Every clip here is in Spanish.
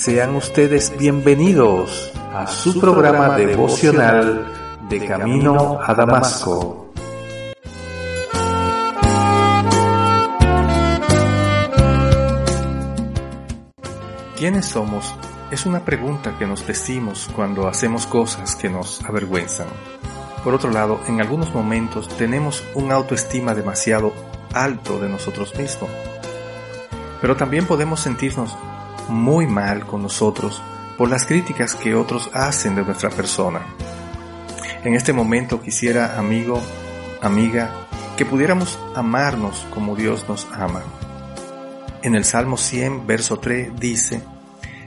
Sean ustedes bienvenidos a su programa devocional de Camino a Damasco. ¿Quiénes somos? Es una pregunta que nos decimos cuando hacemos cosas que nos avergüenzan. Por otro lado, en algunos momentos tenemos un autoestima demasiado alto de nosotros mismos. Pero también podemos sentirnos muy mal con nosotros por las críticas que otros hacen de nuestra persona. En este momento quisiera, amigo, amiga, que pudiéramos amarnos como Dios nos ama. En el Salmo 100, verso 3 dice,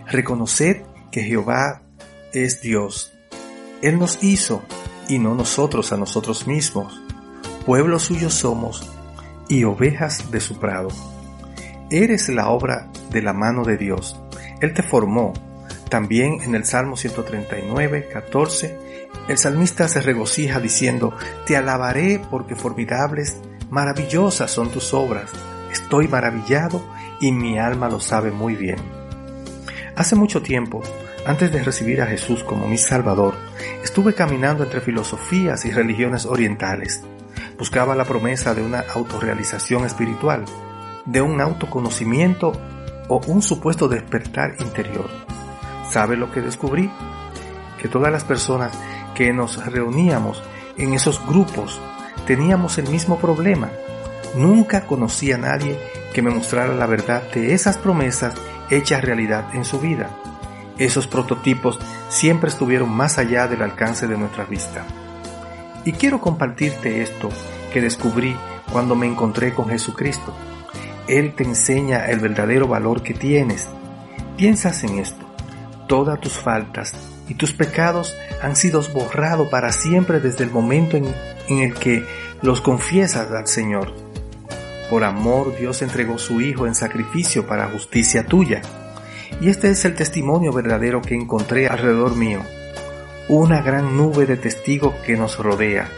Reconoced que Jehová es Dios. Él nos hizo y no nosotros a nosotros mismos. Pueblo suyo somos y ovejas de su prado. Eres la obra de la mano de Dios. Él te formó. También en el Salmo 139, 14, el salmista se regocija diciendo, Te alabaré porque formidables, maravillosas son tus obras. Estoy maravillado y mi alma lo sabe muy bien. Hace mucho tiempo, antes de recibir a Jesús como mi Salvador, estuve caminando entre filosofías y religiones orientales. Buscaba la promesa de una autorrealización espiritual, de un autoconocimiento o un supuesto despertar interior. ¿Sabe lo que descubrí? Que todas las personas que nos reuníamos en esos grupos teníamos el mismo problema. Nunca conocí a nadie que me mostrara la verdad de esas promesas hechas realidad en su vida. Esos prototipos siempre estuvieron más allá del alcance de nuestra vista. Y quiero compartirte esto que descubrí cuando me encontré con Jesucristo. Él te enseña el verdadero valor que tienes. Piensas en esto. Todas tus faltas y tus pecados han sido borrados para siempre desde el momento en, en, el que los confiesas al Señor. Por amor Dios entregó su Hijo en sacrificio para justicia tuya. Y este es el testimonio verdadero que encontré alrededor mío. Una gran nube de testigos que nos rodea.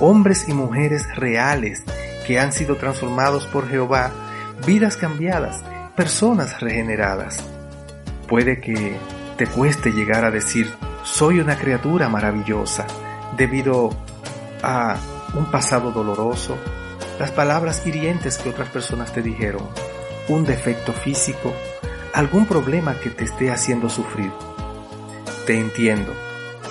Hombres y mujeres reales que han sido transformados por Jehová vidas cambiadas, personas regeneradas. Puede que te cueste llegar a decir, soy una criatura maravillosa, debido a un pasado doloroso, las palabras hirientes que otras personas te dijeron, un defecto físico, algún problema que te esté haciendo sufrir. Te entiendo.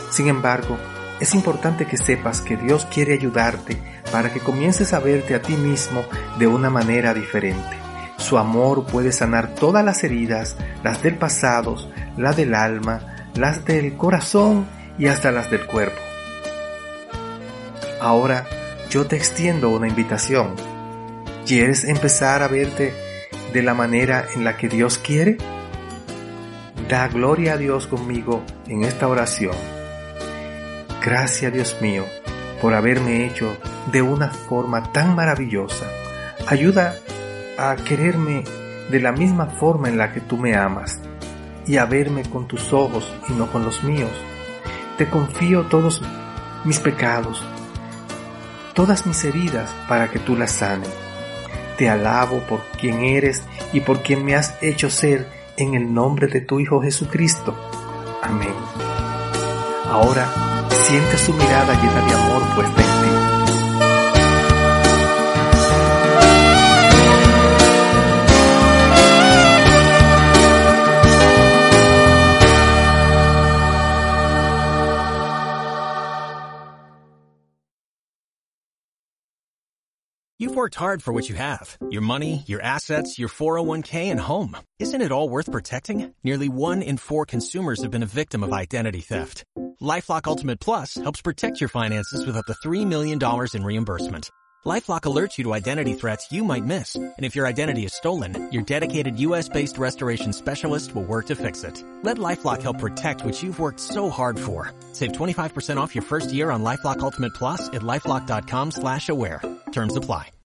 Sin embargo, es importante que sepas que Dios quiere ayudarte para que comiences a verte a ti mismo de una manera diferente. Su amor puede sanar todas las heridas, las del pasado, las del alma, las del corazón y hasta las del cuerpo. Ahora yo te extiendo una invitación. ¿Quieres empezar a verte de la manera en la que Dios quiere? Da gloria a Dios conmigo en esta oración. Gracias Dios mío por haberme hecho de una forma tan maravillosa. Ayuda a quererme de la misma forma en la que tú me amas y a verme con tus ojos y no con los míos. Te confío todos mis pecados, todas mis heridas para que tú las sanes. Te alabo por quien eres y por quien me has hecho ser en el nombre de tu Hijo Jesucristo. Amén. Ahora siente su mirada llena de amor puesta en ti. You've worked hard for what you have. Your money, your assets, your 401k, and home. Isn't it all worth protecting? Nearly one in four consumers have been a victim of identity theft. Lifelock Ultimate Plus helps protect your finances with up to $3 million in reimbursement. LifeLock alerts you to identity threats you might miss. And if your identity is stolen, your dedicated US-based restoration specialist will work to fix it. Let LifeLock help protect what you've worked so hard for. Save 25% off your first year on LifeLock Ultimate Plus at LifeLock.com slash aware. Terms apply.